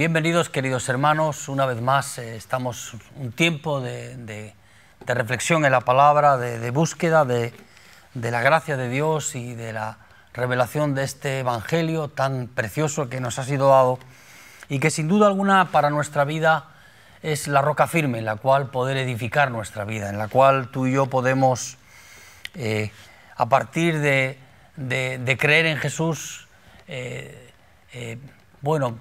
Bienvenidos queridos hermanos, una vez más eh, estamos un tiempo de, reflexión en la palabra, de, búsqueda de, la gracia de Dios y de la revelación de este Evangelio tan precioso que nos ha sido dado y que sin duda alguna para nuestra vida es la roca firme en la cual poder edificar nuestra vida, en la cual tú y yo podemos, eh, a partir de, creer en Jesús, eh, bueno,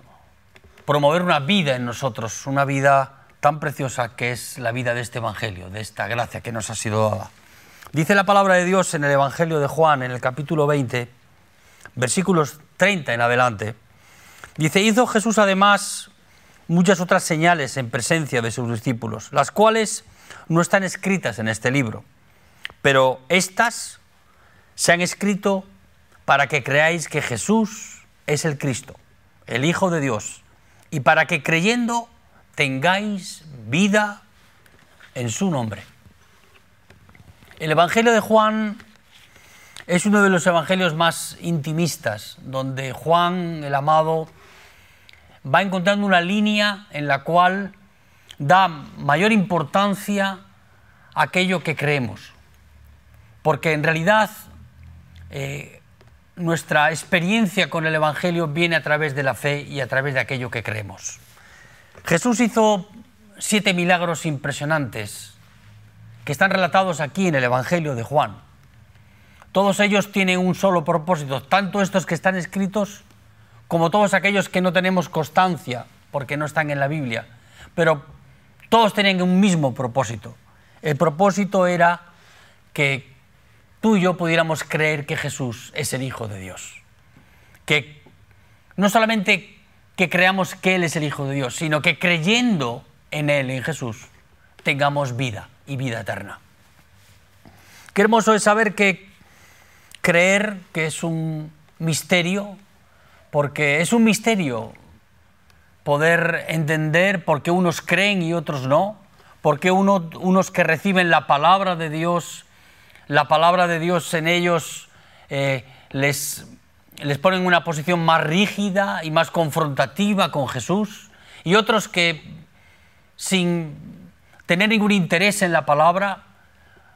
promover una vida en nosotros, una vida tan preciosa que es la vida de este Evangelio, de esta gracia que nos ha sido dada. Dice la palabra de Dios en el Evangelio de Juan, en el capítulo 20, versículos 30 en adelante. Dice, hizo Jesús además muchas otras señales en presencia de sus discípulos, las cuales no están escritas en este libro, pero estas se han escrito para que creáis que Jesús es el Cristo, el Hijo de Dios, y para que creyendo tengáis vida en su nombre. El Evangelio de Juan es uno de los evangelios más intimistas, donde Juan, el amado, va encontrando una línea en la cual da mayor importancia a aquello que creemos. Porque en realidad eh, nuestra experiencia con el Evangelio viene a través de la fe y a través de aquello que creemos. Jesús hizo siete milagros impresionantes que están relatados aquí en el Evangelio de Juan. Todos ellos tienen un solo propósito, tanto estos que están escritos como todos aquellos que no tenemos constancia porque no están en la Biblia, pero todos tenían un mismo propósito. El propósito era que tú y yo pudiéramos creer que Jesús es el Hijo de Dios. Que no solamente que creamos que Él es el Hijo de Dios, sino que creyendo en Él, en Jesús, tengamos vida y vida eterna. Qué hermoso es saber que creer que es un misterio, porque es un misterio poder entender por qué unos creen y otros no, por qué uno- unos que reciben la palabra de Dios, la palabra de Dios en ellos eh, les, les pone en una posición más rígida y más confrontativa con Jesús, y otros que sin tener ningún interés en la palabra,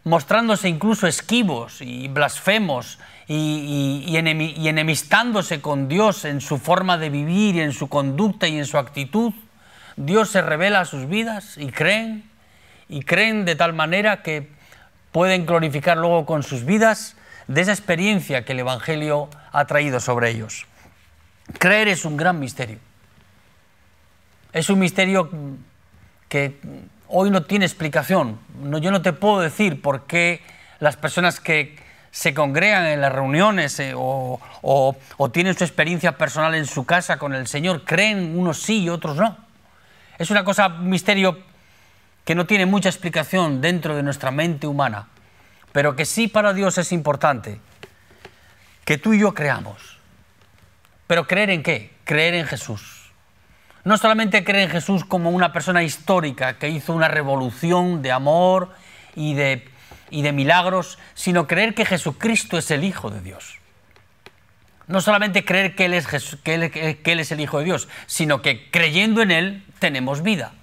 mostrándose incluso esquivos y blasfemos y, y- y enemi- y enemistándose con Dios en su forma de vivir y en su conducta y en su actitud, Dios se revela a sus vidas y creen, y creen de tal manera que pueden glorificar luego con sus vidas de esa experiencia que el Evangelio ha traído sobre ellos. Creer es un gran misterio. Es un misterio que hoy no tiene explicación. No, yo no te puedo decir por qué las personas que se congregan en las reuniones eh, o, tienen su experiencia personal en su casa con el Señor creen unos sí y otros no. Es una cosa, misterio que no tiene mucha explicación dentro de nuestra mente humana, pero que sí para Dios es importante que tú y yo creamos. Pero creer en qué? Creer en Jesús. No solamente creer en Jesús como una persona histórica que hizo una revolución de amor y de, y de milagros, sino creer que Jesucristo es el Hijo de Dios. No solamente creer que él, es Jesús- que, él, que Él es el Hijo de Dios, sino que creyendo en Él tenemos vida.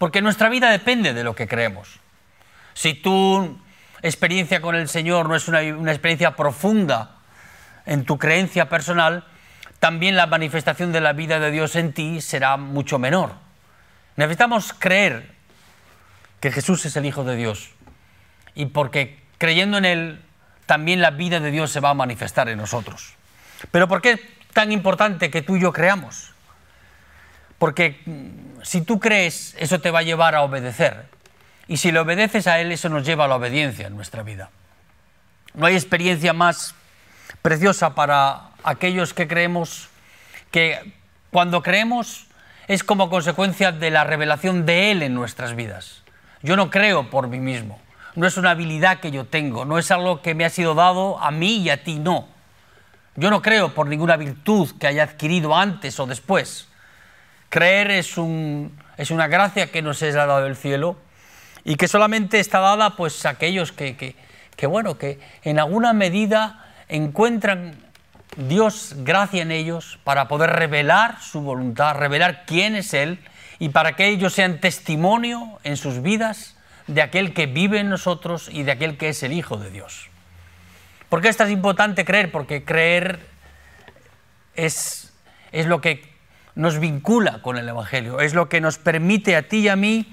Porque nuestra vida depende de lo que creemos. Si tu experiencia con el Señor no es una, experiencia profunda en tu creencia personal, también la manifestación de la vida de Dios en ti será mucho menor. Necesitamos creer que Jesús es el Hijo de Dios y porque creyendo en Él también la vida de Dios se va a manifestar en nosotros. Pero ¿por qué es tan importante que tú y yo creamos? Porque mm, si tú crees, eso te va a llevar a obedecer. Y si le obedeces a Él, eso nos lleva a la obediencia en nuestra vida. No hay experiencia más preciosa para aquellos que creemos que cuando creemos es como consecuencia de la revelación de Él en nuestras vidas. Yo no creo por mí mismo, no es una habilidad que yo tengo, no es algo que me ha sido dado a mí y a ti, no. Yo no creo por ninguna virtud que haya adquirido antes o después. Creer es, un, es una gracia que nos es dada del cielo y que solamente está dada pues a aquellos que, que, que, bueno, que en alguna medida encuentran Dios gracia en ellos para poder revelar su voluntad, revelar quién es Él y para que ellos sean testimonio en sus vidas de aquel que vive en nosotros y de aquel que es el Hijo de Dios. ¿Por qué es tan importante creer? Porque creer es, es lo que nos vincula con el Evangelio, es lo que nos permite a ti y a mí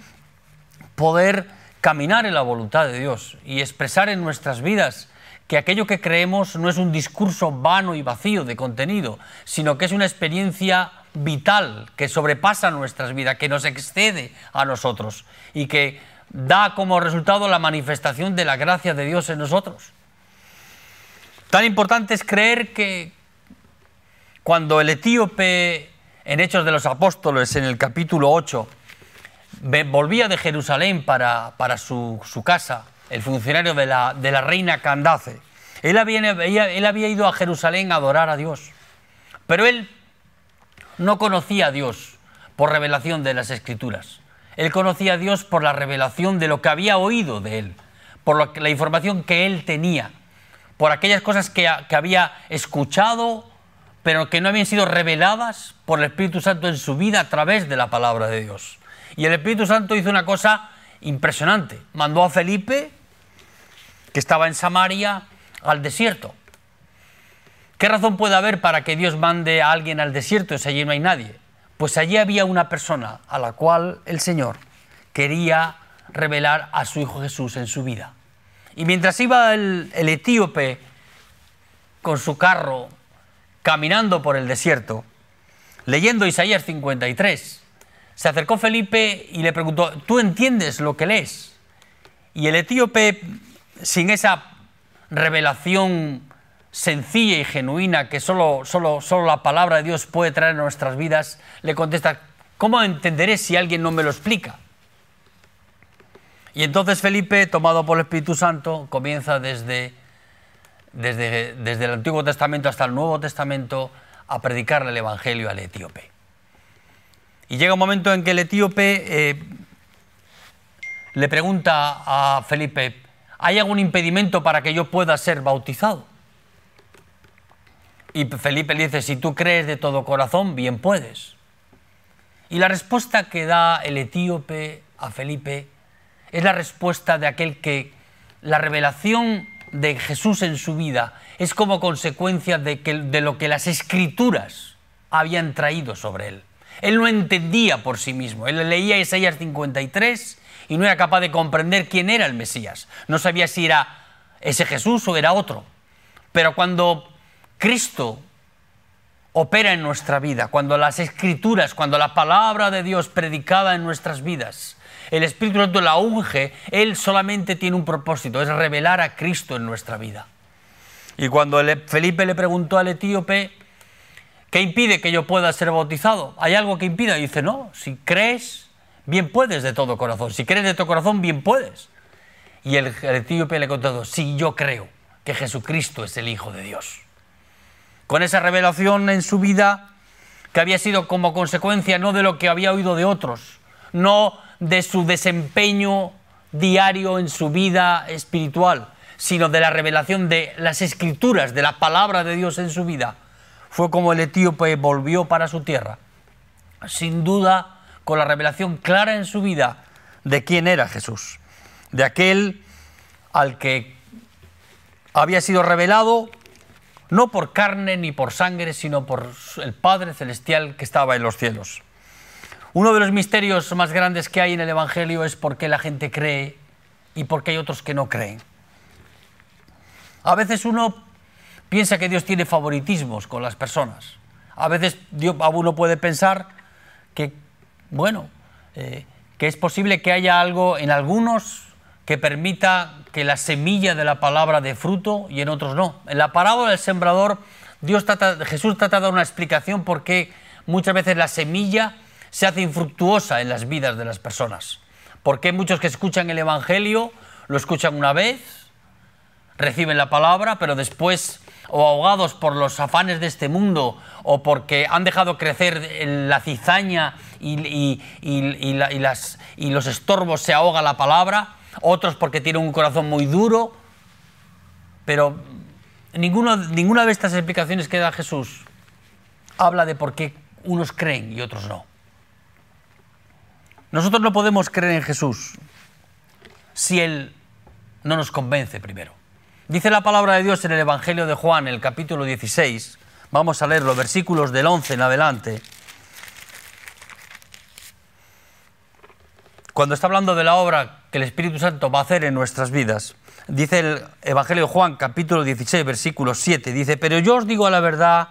poder caminar en la voluntad de Dios y expresar en nuestras vidas que aquello que creemos no es un discurso vano y vacío de contenido, sino que es una experiencia vital que sobrepasa nuestras vidas, que nos excede a nosotros y que da como resultado la manifestación de la gracia de Dios en nosotros. Tan importante es creer que cuando el etíope en Hechos de los Apóstoles, en el capítulo 8, volvía de Jerusalén para, su, casa, el funcionario de la, de la reina Candace. Él había, él había ido a Jerusalén a adorar a Dios, pero él no conocía a Dios por revelación de las Escrituras. Él conocía a Dios por la revelación de lo que había oído de Él, por la información que Él tenía, por aquellas cosas que, que había escuchado, pero que no habían sido reveladas por el Espíritu Santo en su vida a través de la palabra de Dios. Y el Espíritu Santo hizo una cosa impresionante. Mandó a Felipe, que estaba en Samaria, al desierto. ¿Qué razón puede haber para que Dios mande a alguien al desierto si allí no hay nadie? Pues allí había una persona a la cual el Señor quería revelar a su Hijo Jesús en su vida. Y mientras iba el, el etíope con su carro caminando por el desierto, leyendo Isaías 53, se acercó Felipe y le preguntó, ¿tú entiendes lo que lees? Y el etíope, sin esa revelación sencilla y genuina que solo, solo, solo la palabra de Dios puede traer a nuestras vidas, le contesta, ¿cómo entenderé si alguien no me lo explica? Y entonces Felipe, tomado por el Espíritu Santo, comienza desde, desde, desde el Antiguo Testamento hasta el Nuevo Testamento a predicarle el Evangelio al etíope. Y llega un momento en que el etíope eh, le pregunta a Felipe, ¿hay algún impedimento para que yo pueda ser bautizado? Y Felipe le dice, si tú crees de todo corazón, bien puedes. Y la respuesta que da el etíope a Felipe es la respuesta de aquel que la revelación de Jesús en su vida es como consecuencia de, que, de lo que las escrituras habían traído sobre él. Él no entendía por sí mismo. Él leía Isaías 53 y no era capaz de comprender quién era el Mesías. No sabía si era ese Jesús o era otro. Pero cuando Cristo opera en nuestra vida, cuando las escrituras, cuando la palabra de Dios predicada en nuestras vidas, el Espíritu Santo la unge, Él solamente tiene un propósito, es revelar a Cristo en nuestra vida. Y cuando Felipe le preguntó al etíope, ¿Qué impide que yo pueda ser bautizado? ¿Hay algo que impida? Y dice, no, si crees, bien puedes de todo corazón. Si crees de todo corazón, bien puedes. Y el, etíope le contestó, sí, yo creo que Jesucristo es el Hijo de Dios. Con esa revelación en su vida, que había sido como consecuencia no de lo que había oído de otros, no de su desempeño diario en su vida espiritual, sino de la revelación de las escrituras, de la palabra de Dios en su vida fue como el etíope volvió para su tierra, sin duda con la revelación clara en su vida de quién era Jesús, de aquel al que había sido revelado no por carne ni por sangre, sino por el Padre Celestial que estaba en los cielos. Uno de los misterios más grandes que hay en el Evangelio es por qué la gente cree y por qué hay otros que no creen. A veces uno piensa que Dios tiene favoritismos con las personas. A veces uno puede pensar que, bueno, eh, que es posible que haya algo en algunos que permita que la semilla de la palabra dé fruto y en otros no. En la parábola del sembrador, Dios Jesús trata de dar una explicación por qué muchas veces la semilla se hace infructuosa en las vidas de las personas. Porque muchos que escuchan el Evangelio lo escuchan una vez, reciben la palabra, pero después o ahogados por los afanes de este mundo o porque han dejado crecer la cizaña y, los estorbos se ahoga la palabra, otros porque tienen un corazón muy duro, pero ninguna de estas explicaciones que da Jesús habla de por qué unos creen y otros no. Nosotros no podemos creer en Jesús si Él no nos convence primero. Dice la palabra de Dios en el Evangelio de Juan, el capítulo 16, vamos a leer los versículos del 11 en adelante. Cuando está hablando de la obra que el Espíritu Santo va a hacer en nuestras vidas, dice el Evangelio de Juan, capítulo 16, versículo 7, dice, pero yo os digo la verdad,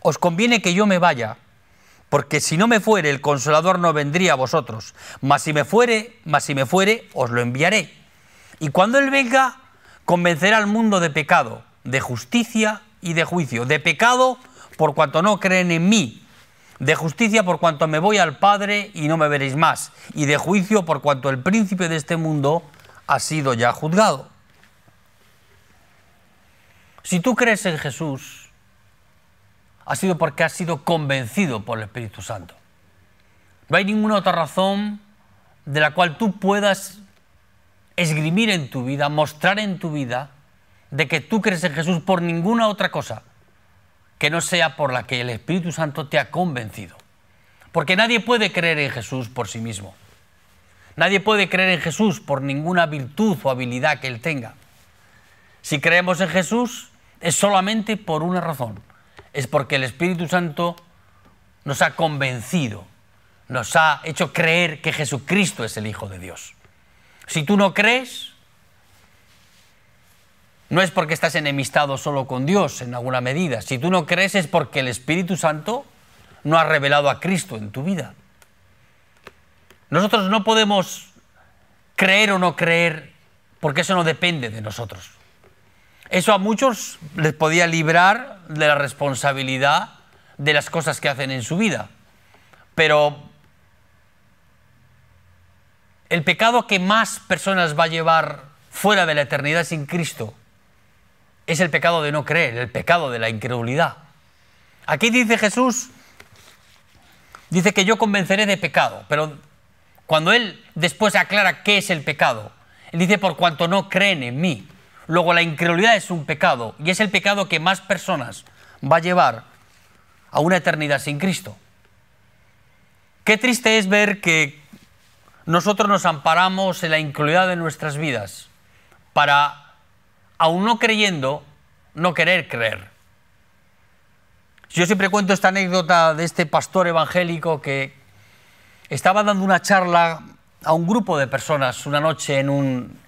os conviene que yo me vaya, porque si no me fuere, el consolador no vendría a vosotros, mas si me fuere, mas si me fuere, os lo enviaré. Y cuando él venga, convencerá al mundo de pecado, de justicia y de juicio. De pecado por cuanto no creen en mí, de justicia por cuanto me voy al Padre y no me veréis más, y de juicio por cuanto el príncipe de este mundo ha sido ya juzgado. Si tú crees en Jesús, ha sido porque has sido convencido por el Espíritu Santo. No hay ninguna otra razón de la cual tú puedas esgrimir en tu vida, mostrar en tu vida de que tú crees en Jesús por ninguna otra cosa que no sea por la que el Espíritu Santo te ha convencido. Porque nadie puede creer en Jesús por sí mismo. Nadie puede creer en Jesús por ninguna virtud o habilidad que Él tenga. Si creemos en Jesús es solamente por una razón, es porque el Espíritu Santo nos ha convencido, nos ha hecho creer que Jesucristo es el Hijo de Dios. Si tú no crees, no es porque estás enemistado solo con Dios en alguna medida. Si tú no crees es porque el Espíritu Santo no ha revelado a Cristo en tu vida. Nosotros no podemos creer o no creer porque eso no depende de nosotros. Eso a muchos les podía librar de la responsabilidad de las cosas que hacen en su vida. Pero el pecado que más personas va a llevar fuera de la eternidad sin Cristo es el pecado de no creer, el pecado de la incredulidad. Aquí dice Jesús, dice que yo convenceré de pecado, pero cuando Él después aclara qué es el pecado, Él dice por cuanto no creen en mí. Luego la incredulidad es un pecado y es el pecado que más personas va a llevar a una eternidad sin Cristo. Qué triste es ver que nosotros nos amparamos en la incredulidad de nuestras vidas para, aún no creyendo, no querer creer. Yo siempre cuento esta anécdota de este pastor evangélico que estaba dando una charla a un grupo de personas una noche en, un,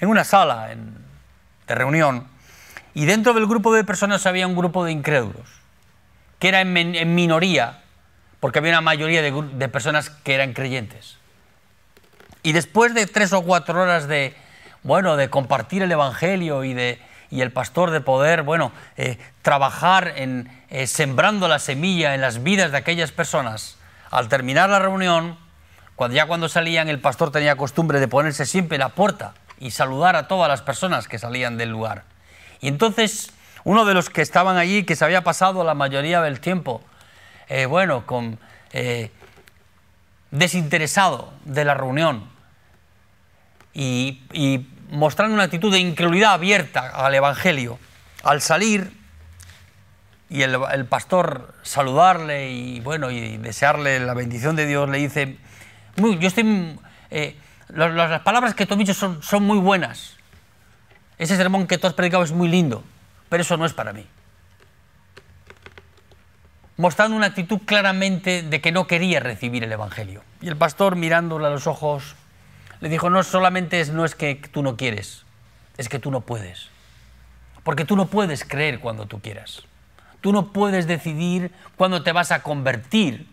en una sala, en, de reunión, y dentro del grupo de personas había un grupo de incrédulos, que era en, minoría, porque había una mayoría de, personas que eran creyentes. Y después de tres o cuatro horas de, bueno, de compartir el Evangelio y, de, y el pastor de poder, bueno, eh, trabajar en eh, sembrando la semilla en las vidas de aquellas personas, al terminar la reunión, cuando ya cuando salían, el pastor tenía costumbre de ponerse siempre en la puerta y saludar a todas las personas que salían del lugar. Y entonces uno de los que estaban allí, que se había pasado la mayoría del tiempo, eh, bueno, con, eh, desinteresado de la reunión y, mostrando una actitud de incredulidad abierta al Evangelio, al salir y el, pastor saludarle y bueno y desearle la bendición de Dios, le dice, yo estoy... Eh, las palabras que tú has dicho son, son muy buenas. Ese sermón que tú has predicado es muy lindo, pero eso no es para mí. Mostrando una actitud claramente de que no quería recibir el Evangelio. Y el pastor, mirándole a los ojos, le dijo, no solamente es, no es que tú no quieres, es que tú no puedes. Porque tú no puedes creer cuando tú quieras. Tú no puedes decidir cuándo te vas a convertir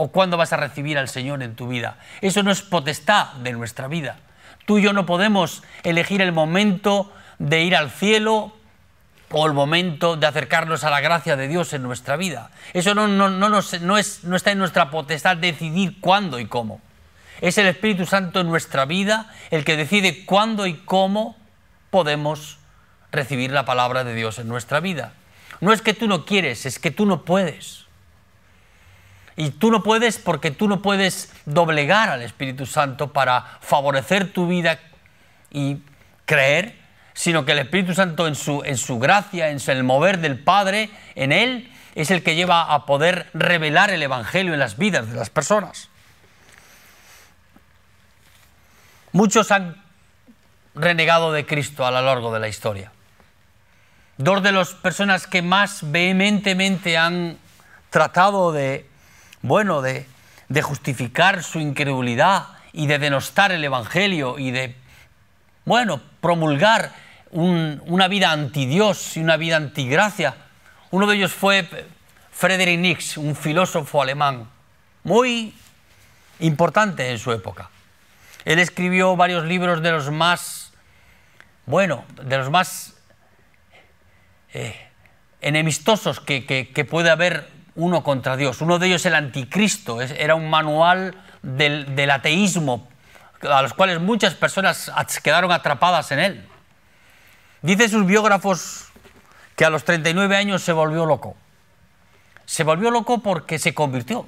o cuándo vas a recibir al Señor en tu vida. Eso no es potestad de nuestra vida. Tú y yo no podemos elegir el momento de ir al cielo o el momento de acercarnos a la gracia de Dios en nuestra vida. Eso no, no, no, es, no está en nuestra potestad decidir cuándo y cómo. Es el Espíritu Santo en nuestra vida el que decide cuándo y cómo podemos recibir la palabra de Dios en nuestra vida. No es que tú no quieres, es que tú no puedes. Y tú no puedes porque tú no puedes doblegar al Espíritu Santo para favorecer tu vida y creer, sino que el Espíritu Santo en su, en su gracia, en el mover del Padre, en Él, es el que lleva a poder revelar el Evangelio en las vidas de las personas. Muchos han renegado de Cristo a lo largo de la historia. Dos de las personas que más vehementemente han tratado de, bueno, de, de justificar su incredulidad y de denostar el Evangelio y de, bueno, promulgar una vida anti Dios y una vida antigracia. Uno de ellos fue Friedrich Nietzsche, un filósofo alemán muy importante en su época. Él escribió varios libros de los más, bueno, de los más eh, enemistosos que, que, puede haber uno contra Dios. Uno de ellos, el Anticristo, era un manual del, ateísmo, a los cuales muchas personas quedaron atrapadas en él. Dice sus biógrafos que a los 39 años se volvió loco. Se volvió loco porque se convirtió.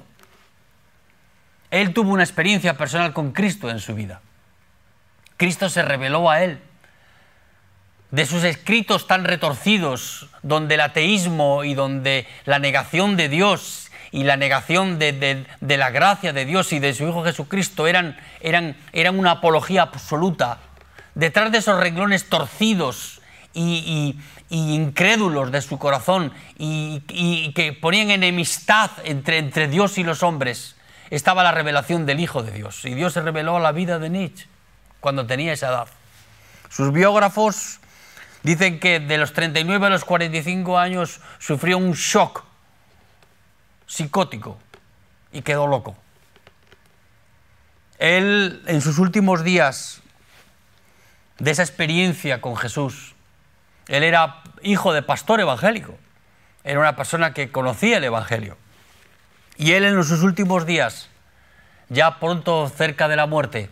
Él tuvo una experiencia personal con Cristo en su vida. Cristo se reveló a él. De sus escritos tan retorcidos, donde el ateísmo y donde la negación de Dios y la negación de, la gracia de Dios y de su Hijo Jesucristo eran, eran, eran una apología absoluta, detrás de esos renglones torcidos y, incrédulos de su corazón y, que ponían enemistad entre, entre Dios y los hombres, estaba la revelación del Hijo de Dios. Y Dios se reveló a la vida de Nietzsche cuando tenía esa edad. Sus biógrafos dicen que de los 39 a los 45 años sufrió un shock psicótico y quedó loco. Él, en sus últimos días de esa experiencia con Jesús, él era hijo de pastor evangélico, era una persona que conocía el Evangelio. Y él en sus últimos días, ya pronto cerca de la muerte,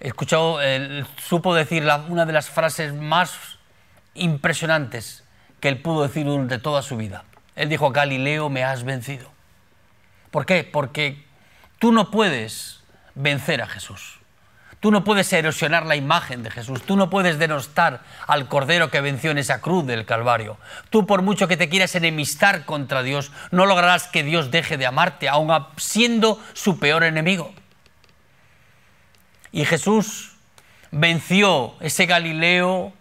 escuchó, supo decir una de las frases más impresionantes que él pudo decir durante toda su vida. Él dijo, Galileo, me has vencido. ¿Por qué? Porque tú no puedes vencer a Jesús. Tú no puedes erosionar la imagen de Jesús. Tú no puedes denostar al Cordero que venció en esa cruz del Calvario. Tú, por mucho que te quieras enemistar contra Dios, no lograrás que Dios deje de amarte, aun siendo su peor enemigo. Y Jesús venció ese Galileo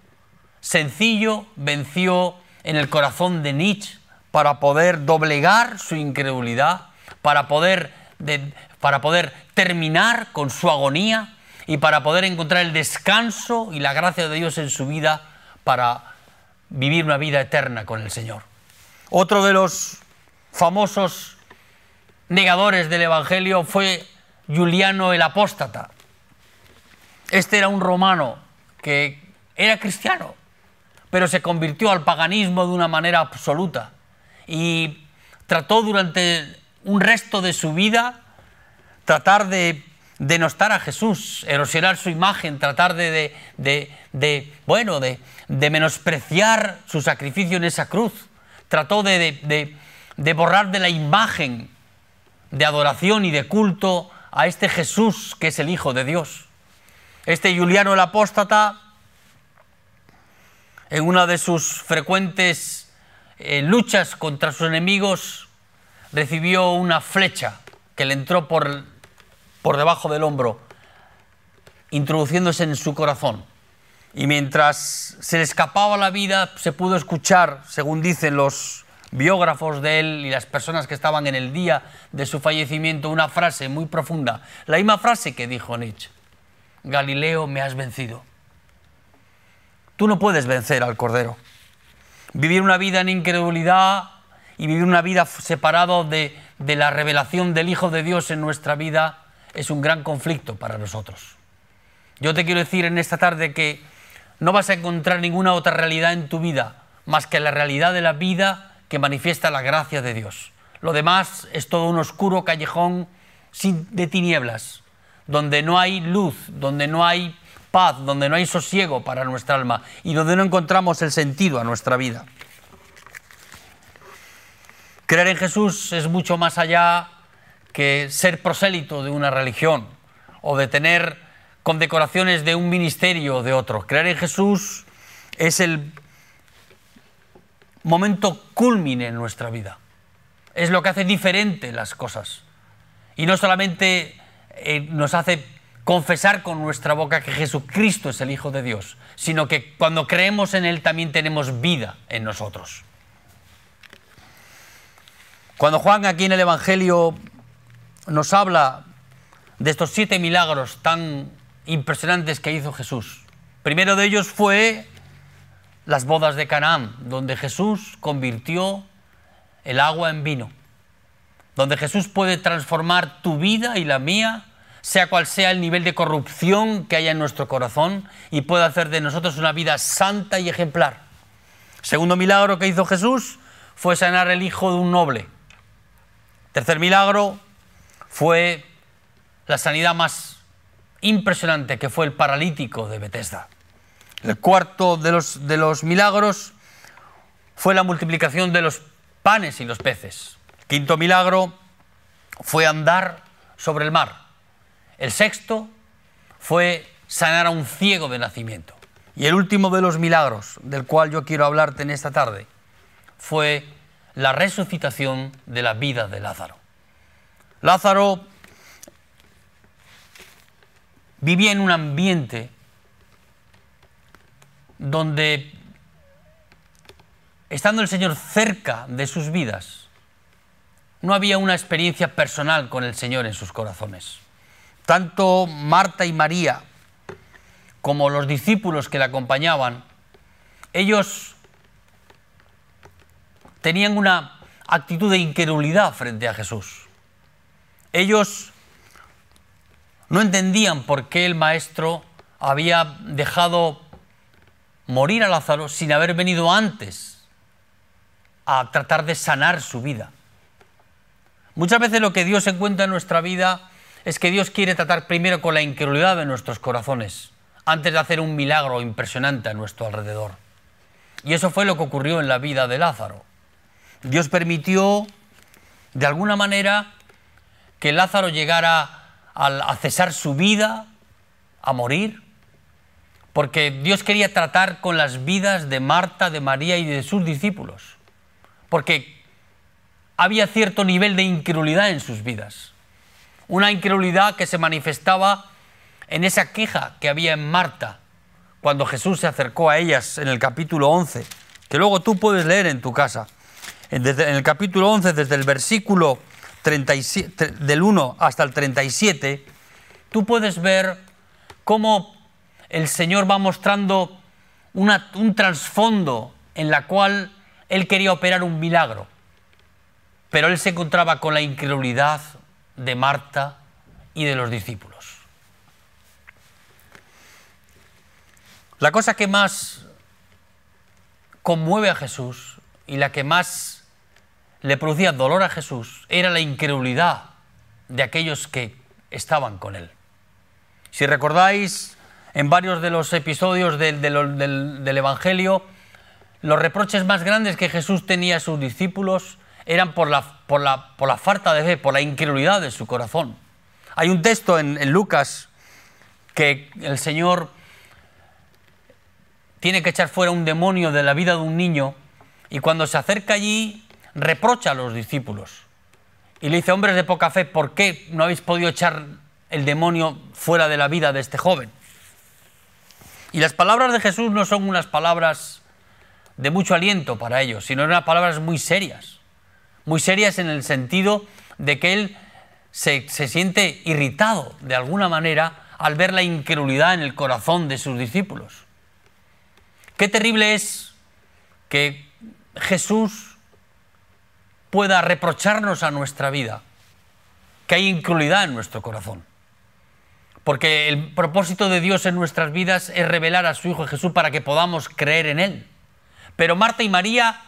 sencillo, venció en el corazón de Nietzsche para poder doblegar su incredulidad, para poder, para poder terminar con su agonía y para poder encontrar el descanso y la gracia de Dios en su vida para vivir una vida eterna con el Señor. Otro de los famosos negadores del Evangelio fue Juliano el Apóstata. Este era un romano que era cristiano, pero se convirtió al paganismo de una manera absoluta y trató durante un resto de su vida tratar de denostar a Jesús, erosionar su imagen, tratar de, bueno, de, menospreciar su sacrificio en esa cruz. Trató de, borrar de la imagen de adoración y de culto a este Jesús que es el Hijo de Dios. Este Juliano el Apóstata, en una de sus frecuentes eh, luchas contra sus enemigos, recibió una flecha que le entró por, por debajo del hombro, introduciéndose en su corazón. Y mientras se le escapaba la vida, se pudo escuchar, según dicen los biógrafos de él y las personas que estaban en el día de su fallecimiento, una frase muy profunda, la misma frase que dijo Nietzsche, Galileo, me has vencido. Tú no puedes vencer al Cordero. Vivir una vida en incredulidad y vivir una vida separado de, de la revelación del Hijo de Dios en nuestra vida es un gran conflicto para nosotros. Yo te quiero decir en esta tarde que no vas a encontrar ninguna otra realidad en tu vida más que la realidad de la vida que manifiesta la gracia de Dios. Lo demás es todo un oscuro callejón de tinieblas, donde no hay luz, donde no hay paz, donde no hay sosiego para nuestra alma y donde no encontramos el sentido a nuestra vida. Creer en Jesús es mucho más allá que ser prosélito de una religión o de tener condecoraciones de un ministerio o de otro. Creer en Jesús es el momento culmine en nuestra vida. Es lo que hace diferente las cosas. Y no solamente eh, nos hace confesar con nuestra boca que Jesucristo es el Hijo de Dios, sino que cuando creemos en Él también tenemos vida en nosotros. Cuando Juan aquí en el Evangelio nos habla de estos siete milagros tan impresionantes que hizo Jesús, primero de ellos fue las bodas de Canaán, donde Jesús convirtió el agua en vino, donde Jesús puede transformar tu vida y la mía sea cual sea el nivel de corrupción que haya en nuestro corazón y pueda hacer de nosotros una vida santa y ejemplar. Segundo milagro que hizo Jesús fue sanar el hijo de un noble. Tercer milagro fue la sanidad más impresionante que fue el paralítico de Bethesda. El cuarto de los, de los milagros fue la multiplicación de los panes y los peces. Quinto milagro fue andar sobre el mar. El sexto fue sanar a un ciego de nacimiento. Y el último de los milagros del cual yo quiero hablarte en esta tarde fue la resucitación de la vida de Lázaro. Lázaro vivía en un ambiente donde, estando el Señor cerca de sus vidas, no había una experiencia personal con el Señor en sus corazones tanto Marta y María como los discípulos que la acompañaban, ellos tenían una actitud de incredulidad frente a Jesús. Ellos no entendían por qué el maestro había dejado morir a Lázaro sin haber venido antes a tratar de sanar su vida. Muchas veces lo que Dios encuentra en nuestra vida es que Dios quiere tratar primero con la incredulidad de nuestros corazones, antes de hacer un milagro impresionante a nuestro alrededor. Y eso fue lo que ocurrió en la vida de Lázaro. Dios permitió, de alguna manera, que Lázaro llegara a cesar su vida, a morir, porque Dios quería tratar con las vidas de Marta, de María y de sus discípulos, porque había cierto nivel de incredulidad en sus vidas una incredulidad que se manifestaba en esa queja que había en Marta cuando Jesús se acercó a ellas en el capítulo 11, que luego tú puedes leer en tu casa. En el capítulo 11, desde el versículo 37, del 1 hasta el 37, tú puedes ver cómo el Señor va mostrando un trasfondo en la cual Él quería operar un milagro, pero Él se encontraba con la incredulidad de Marta y de los discípulos. La cosa que más conmueve a Jesús y la que más le producía dolor a Jesús era la incredulidad de aquellos que estaban con él. Si recordáis, en varios de los episodios del, del, Evangelio, los reproches más grandes que Jesús tenía a sus discípulos eran por la, por la, por la falta de fe, por la incredulidad de su corazón. Hay un texto en, en Lucas que el Señor tiene que echar fuera un demonio de la vida de un niño y cuando se acerca allí reprocha a los discípulos y le dice, hombres de poca fe, ¿por qué no habéis podido echar el demonio fuera de la vida de este joven? Y las palabras de Jesús no son unas palabras de mucho aliento para ellos, sino unas palabras muy serias muy serias en el sentido de que él se, siente irritado de alguna manera al ver la incredulidad en el corazón de sus discípulos. Qué terrible es que Jesús pueda reprocharnos a nuestra vida que hay incredulidad en nuestro corazón. Porque el propósito de Dios en nuestras vidas es revelar a su Hijo Jesús para que podamos creer en Él. Pero Marta y María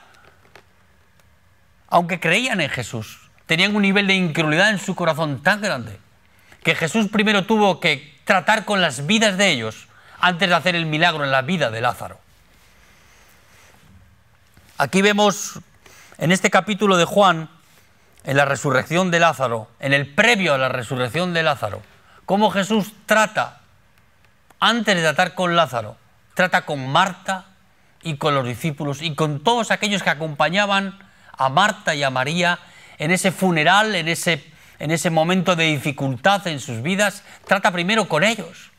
aunque creían en Jesús, tenían un nivel de incredulidad en su corazón tan grande que Jesús primero tuvo que tratar con las vidas de ellos antes de hacer el milagro en la vida de Lázaro. Aquí vemos en este capítulo de Juan, en la resurrección de Lázaro, en el previo a la resurrección de Lázaro, cómo Jesús trata, antes de tratar con Lázaro, trata con Marta y con los discípulos y con todos aquellos que acompañaban a Marta y a María en ese funeral, en ese, en ese momento de dificultad en sus vidas, trata primero con ellos.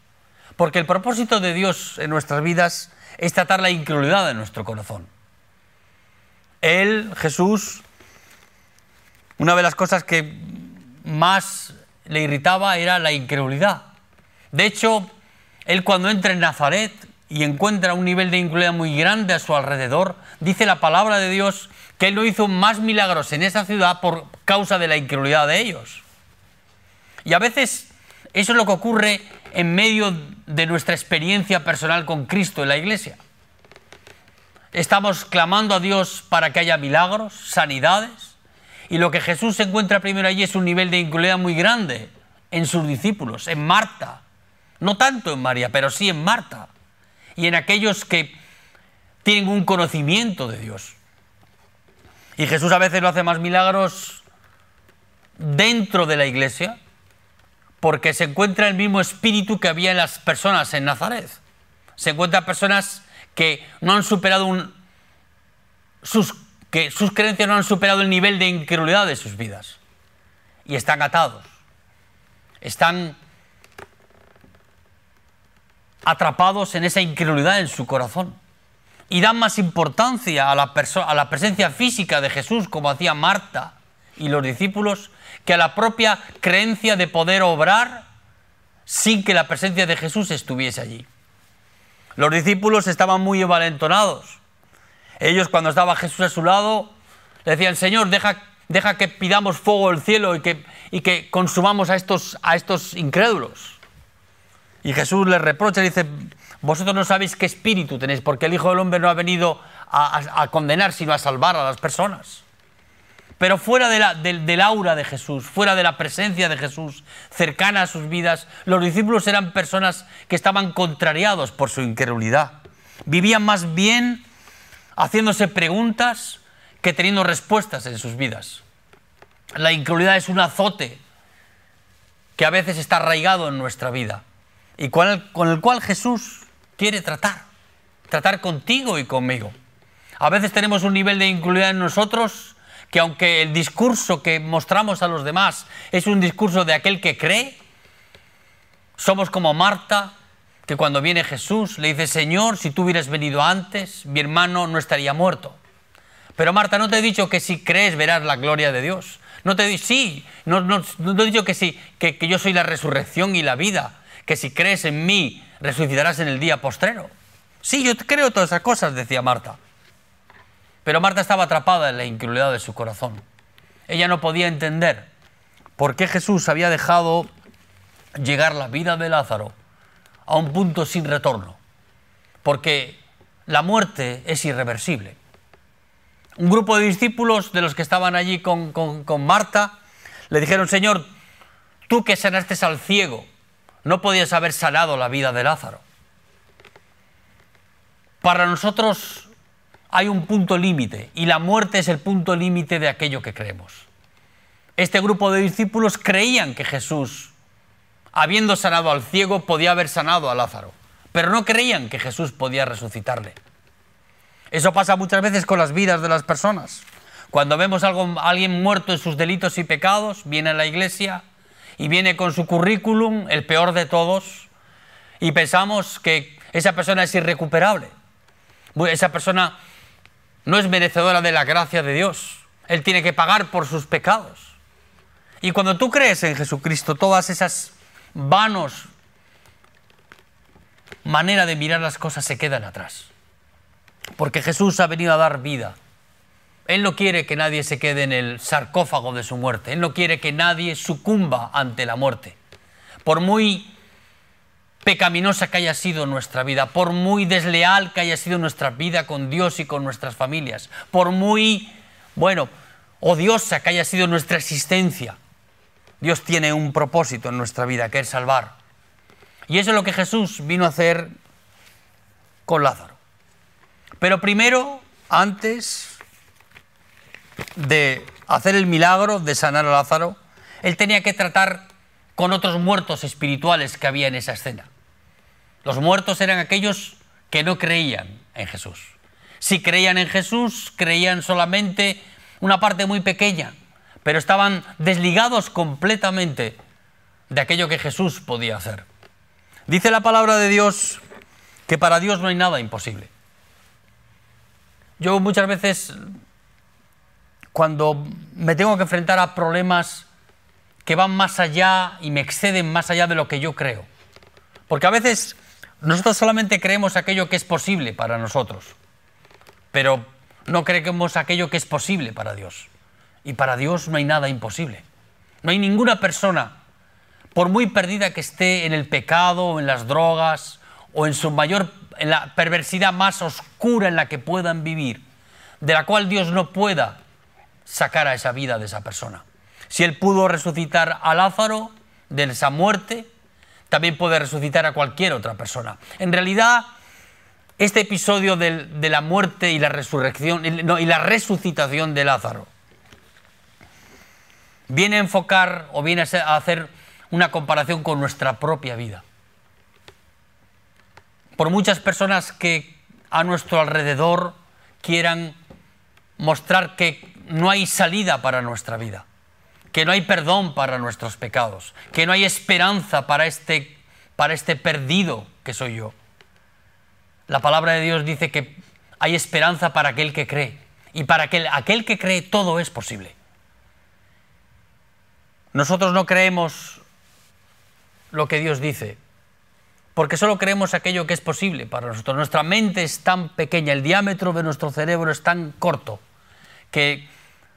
Porque el propósito de Dios en nuestras vidas es tratar la incredulidad de nuestro corazón. Él, Jesús, una de las cosas que más le irritaba era la incredulidad. De hecho, él cuando entra en Nazaret y encuentra un nivel de incredulidad muy grande a su alrededor, dice la palabra de Dios que él no hizo más milagros en esa ciudad por causa de la incredulidad de ellos. Y a veces eso es lo que ocurre en medio de nuestra experiencia personal con Cristo en la iglesia. Estamos clamando a Dios para que haya milagros, sanidades, y lo que Jesús encuentra primero allí es un nivel de incredulidad muy grande en sus discípulos, en Marta, no tanto en María, pero sí en Marta, y en aquellos que tienen un conocimiento de Dios. Y Jesús a veces no hace más milagros dentro de la iglesia porque se encuentra el mismo espíritu que había en las personas en Nazaret. Se encuentran personas que no han superado un, sus, que sus creencias no han superado el nivel de incredulidad de sus vidas. Y están atados. Están atrapados en esa incredulidad en su corazón y dan más importancia a la, a la presencia física de Jesús, como hacía Marta y los discípulos, que a la propia creencia de poder obrar sin que la presencia de Jesús estuviese allí. Los discípulos estaban muy envalentonados. Ellos cuando estaba Jesús a su lado, le decían, Señor, deja, deja que pidamos fuego del cielo y que, y que consumamos a estos, a estos incrédulos. Y Jesús les reprocha y dice, vosotros no sabéis qué espíritu tenéis, porque el Hijo del Hombre no ha venido a, condenar, sino a salvar a las personas. Pero fuera de la, del aura de Jesús, fuera de la presencia de Jesús, cercana a sus vidas, los discípulos eran personas que estaban contrariados por su incredulidad. Vivían más bien haciéndose preguntas que teniendo respuestas en sus vidas. La incredulidad es un azote que a veces está arraigado en nuestra vida y con el cual Jesús quiere tratar, tratar contigo y conmigo. A veces tenemos un nivel de inclusión en nosotros que aunque el discurso que mostramos a los demás es un discurso de aquel que cree, somos como Marta, que cuando viene Jesús le dice, Señor, si tú hubieras venido antes, mi hermano no estaría muerto. Pero Marta, no te he dicho que si crees verás la gloria de Dios. No te he dicho, sí, no, no, no te he dicho que sí, que yo soy la resurrección y la vida, que si crees en mí resucitarás en el día postrero. Sí, yo creo todas esas cosas, decía Marta. Pero Marta estaba atrapada en la incredulidad de su corazón. Ella no podía entender por qué Jesús había dejado llegar la vida de Lázaro a un punto sin retorno. Porque la muerte es irreversible. Un grupo de discípulos de los que estaban allí con, con Marta le dijeron, Señor, tú que sanaste al ciego, no podías haber sanado la vida de Lázaro. Para nosotros hay un punto límite y la muerte es el punto límite de aquello que creemos. Este grupo de discípulos creían que Jesús, habiendo sanado al ciego, podía haber sanado a Lázaro, pero no creían que Jesús podía resucitarle. Eso pasa muchas veces con las vidas de las personas. Cuando vemos a alguien muerto en sus delitos y pecados, viene a la iglesia, y viene con su currículum, el peor de todos, y pensamos que esa persona es irrecuperable. Esa persona no es merecedora de la gracia de Dios. Él tiene que pagar por sus pecados. Y cuando tú crees en Jesucristo, todas esas vanos manera de mirar las cosas se quedan atrás. Porque Jesús ha venido a dar vida él no quiere que nadie se quede en el sarcófago de su muerte. Él no quiere que nadie sucumba ante la muerte. Por muy pecaminosa que haya sido nuestra vida, por muy desleal que haya sido nuestra vida con Dios y con nuestras familias, por muy, bueno, odiosa que haya sido nuestra existencia, Dios tiene un propósito en nuestra vida, que es salvar. Y eso es lo que Jesús vino a hacer con Lázaro. Pero primero, antes, de hacer el milagro de sanar a Lázaro, él tenía que tratar con otros muertos espirituales que había en esa escena. Los muertos eran aquellos que no creían en Jesús. Si creían en Jesús, creían solamente una parte muy pequeña, pero estaban desligados completamente de aquello que Jesús podía hacer. Dice la palabra de Dios que para Dios no hay nada imposible. Yo muchas veces, cuando me tengo que enfrentar a problemas que van más allá y me exceden más allá de lo que yo creo, porque a veces nosotros solamente creemos aquello que es posible para nosotros, pero no creemos aquello que es posible para Dios. Y para Dios no hay nada imposible. No hay ninguna persona, por muy perdida que esté en el pecado o en las drogas o en su mayor en la perversidad más oscura en la que puedan vivir, de la cual Dios no pueda sacar a esa vida de esa persona. Si Él pudo resucitar a Lázaro de esa muerte, también puede resucitar a cualquier otra persona. En realidad, este episodio de, la muerte y la resurrección y la resucitación de Lázaro viene a enfocar o viene a hacer una comparación con nuestra propia vida por muchas personas que a nuestro alrededor quieran mostrar que no hay salida para nuestra vida, que no hay perdón para nuestros pecados, que no hay esperanza para este, para este perdido que soy yo. La palabra de Dios dice que hay esperanza para aquel que cree y para aquel, aquel que cree todo es posible. Nosotros no creemos lo que Dios dice, porque solo creemos aquello que es posible para nosotros. Nuestra mente es tan pequeña, el diámetro de nuestro cerebro es tan corto, que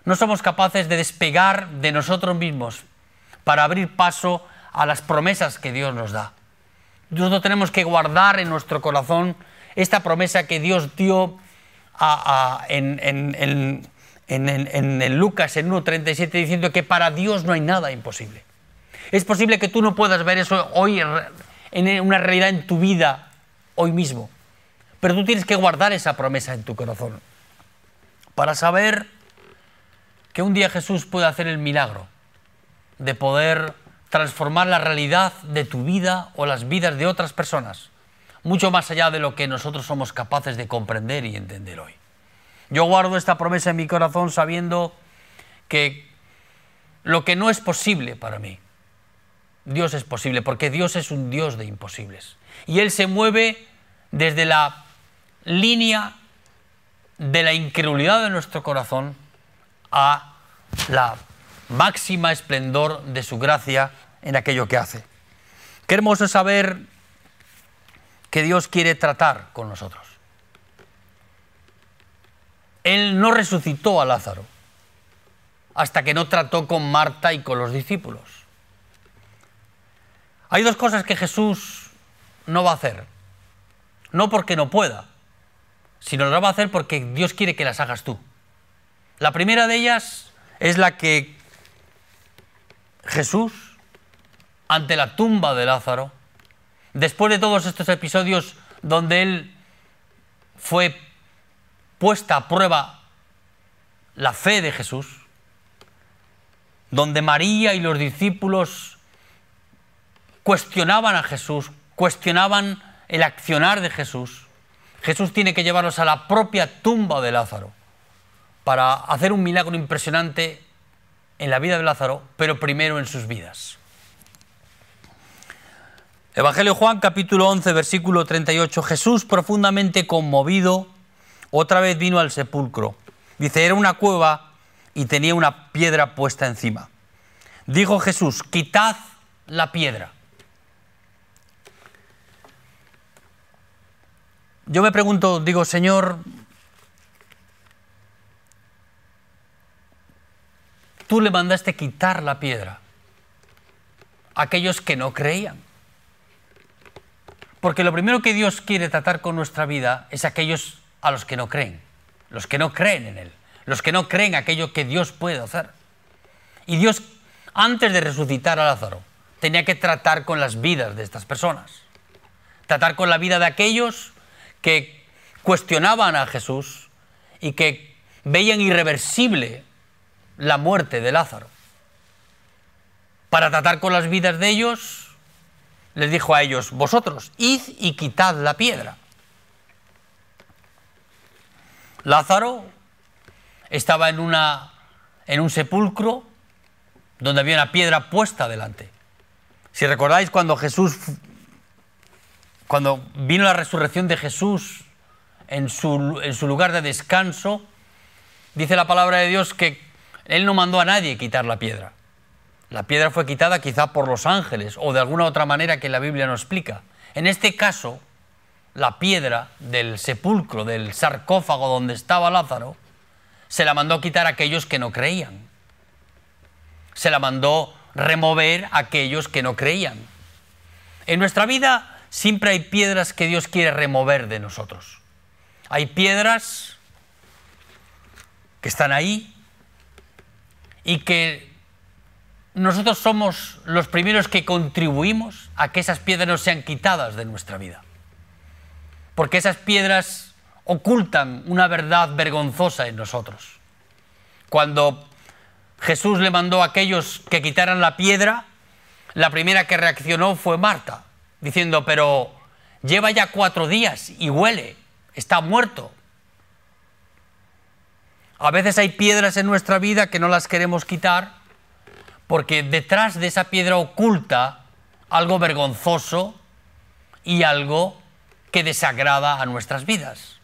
no somos capaces de despegar de nosotros mismos para abrir paso a las promesas que Dios nos da. Nosotros tenemos que guardar en nuestro corazón esta promesa que Dios dio en, en, en Lucas en 1.37 diciendo que para Dios no hay nada imposible. Es posible que tú no puedas ver eso hoy en una realidad en tu vida hoy mismo. Pero tú tienes que guardar esa promesa en tu corazón para saber que un día Jesús puede hacer el milagro de poder transformar la realidad de tu vida o las vidas de otras personas, mucho más allá de lo que nosotros somos capaces de comprender y entender hoy. Yo guardo esta promesa en mi corazón sabiendo que lo que no es posible para mí, Dios es posible, porque Dios es un Dios de imposibles. Y Él se mueve desde la línea de la incredulidad de nuestro corazón a la máxima esplendor de su gracia en aquello que hace. Qué hermoso saber que Dios quiere tratar con nosotros. Él no resucitó a Lázaro hasta que no trató con Marta y con los discípulos. Hay dos cosas que Jesús no va a hacer. No porque no pueda, sino las va a hacer porque Dios quiere que las hagas tú. La primera de ellas es la que Jesús, ante la tumba de Lázaro, después de todos estos episodios donde él fue puesta a prueba la fe de Jesús, donde María y los discípulos cuestionaban a Jesús, cuestionaban el accionar de Jesús, Jesús tiene que llevarlos a la propia tumba de Lázaro para hacer un milagro impresionante en la vida de Lázaro, pero primero en sus vidas. Evangelio Juan capítulo 11 versículo 38, Jesús profundamente conmovido otra vez vino al sepulcro. Dice, era una cueva y tenía una piedra puesta encima. Dijo Jesús, quitad la piedra. Yo me pregunto, digo, Señor, tú le mandaste quitar la piedra a aquellos que no creían. Porque lo primero que Dios quiere tratar con nuestra vida es aquellos a los que no creen, los que no creen en Él, los que no creen aquello que Dios puede hacer. Y Dios, antes de resucitar a Lázaro, tenía que tratar con las vidas de estas personas, tratar con la vida de aquellos que cuestionaban a Jesús y que veían irreversible la muerte de Lázaro. Para tratar con las vidas de ellos, les dijo a ellos, vosotros, id y quitad la piedra. Lázaro estaba en, una, en un sepulcro donde había una piedra puesta delante. Si recordáis cuando Jesús, cuando vino la resurrección de Jesús en su, en su lugar de descanso, dice la palabra de Dios que Él no mandó a nadie quitar la piedra. La piedra fue quitada quizá por los ángeles o de alguna otra manera que la Biblia no explica. En este caso, la piedra del sepulcro, del sarcófago donde estaba Lázaro, se la mandó quitar a aquellos que no creían. Se la mandó remover a aquellos que no creían. En nuestra vida siempre hay piedras que Dios quiere remover de nosotros. Hay piedras que están ahí y que nosotros somos los primeros que contribuimos a que esas piedras no sean quitadas de nuestra vida. Porque esas piedras ocultan una verdad vergonzosa en nosotros. Cuando Jesús le mandó a aquellos que quitaran la piedra, la primera que reaccionó fue Marta, diciendo, pero lleva ya cuatro días y huele, está muerto. A veces hay piedras en nuestra vida que no las queremos quitar porque detrás de esa piedra oculta algo vergonzoso y algo que desagrada a nuestras vidas.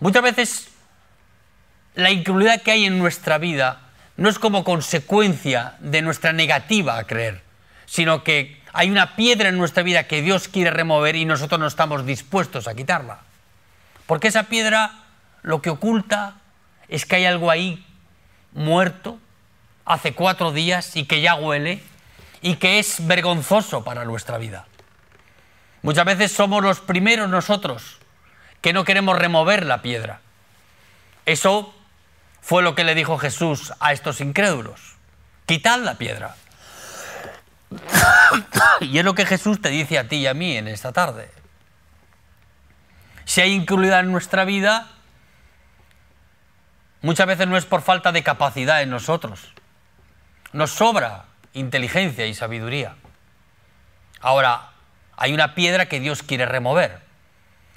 Muchas veces la incredulidad que hay en nuestra vida no es como consecuencia de nuestra negativa a creer, sino que hay una piedra en nuestra vida que Dios quiere remover y nosotros no estamos dispuestos a quitarla. Porque esa piedra lo que oculta es que hay algo ahí muerto, hace cuatro días y que ya huele y que es vergonzoso para nuestra vida. Muchas veces somos los primeros nosotros que no queremos remover la piedra. Eso fue lo que le dijo Jesús a estos incrédulos. Quitad la piedra. y es lo que Jesús te dice a ti y a mí en esta tarde. Si hay incredulidad en nuestra vida, muchas veces no es por falta de capacidad en nosotros, nos sobra inteligencia y sabiduría. Ahora, hay una piedra que Dios quiere remover.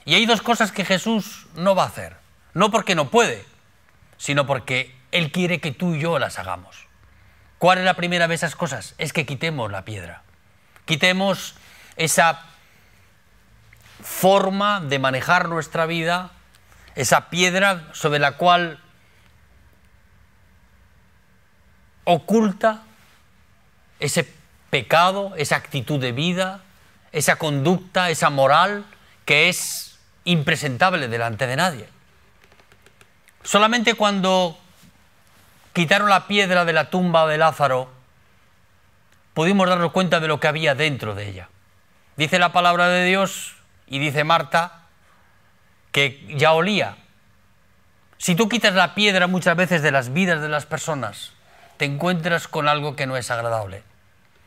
Y hay dos cosas que Jesús no va a hacer. No porque no puede, sino porque Él quiere que tú y yo las hagamos. ¿Cuál es la primera de esas cosas? Es que quitemos la piedra. Quitemos esa forma de manejar nuestra vida, esa piedra sobre la cual oculta ese pecado, esa actitud de vida, esa conducta, esa moral que es impresentable delante de nadie. Solamente cuando quitaron la piedra de la tumba de Lázaro, pudimos darnos cuenta de lo que había dentro de ella. Dice la palabra de Dios y dice Marta que ya olía. Si tú quitas la piedra muchas veces de las vidas de las personas, te encuentras con algo que no es agradable.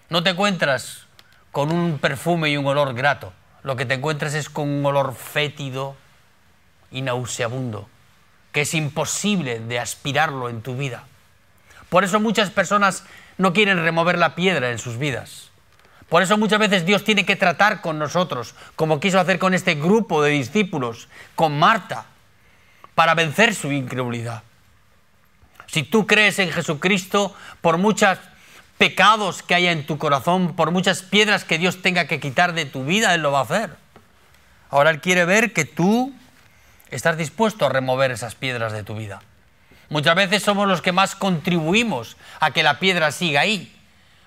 No te encuentras con un perfume y un olor grato. Lo que te encuentras es con un olor fétido y nauseabundo, que es imposible de aspirarlo en tu vida. Por eso muchas personas no quieren remover la piedra en sus vidas. Por eso muchas veces Dios tiene que tratar con nosotros, como quiso hacer con este grupo de discípulos, con Marta, para vencer su incredulidad. Si tú crees en Jesucristo, por muchos pecados que haya en tu corazón, por muchas piedras que Dios tenga que quitar de tu vida, Él lo va a hacer. Ahora Él quiere ver que tú estás dispuesto a remover esas piedras de tu vida. Muchas veces somos los que más contribuimos a que la piedra siga ahí,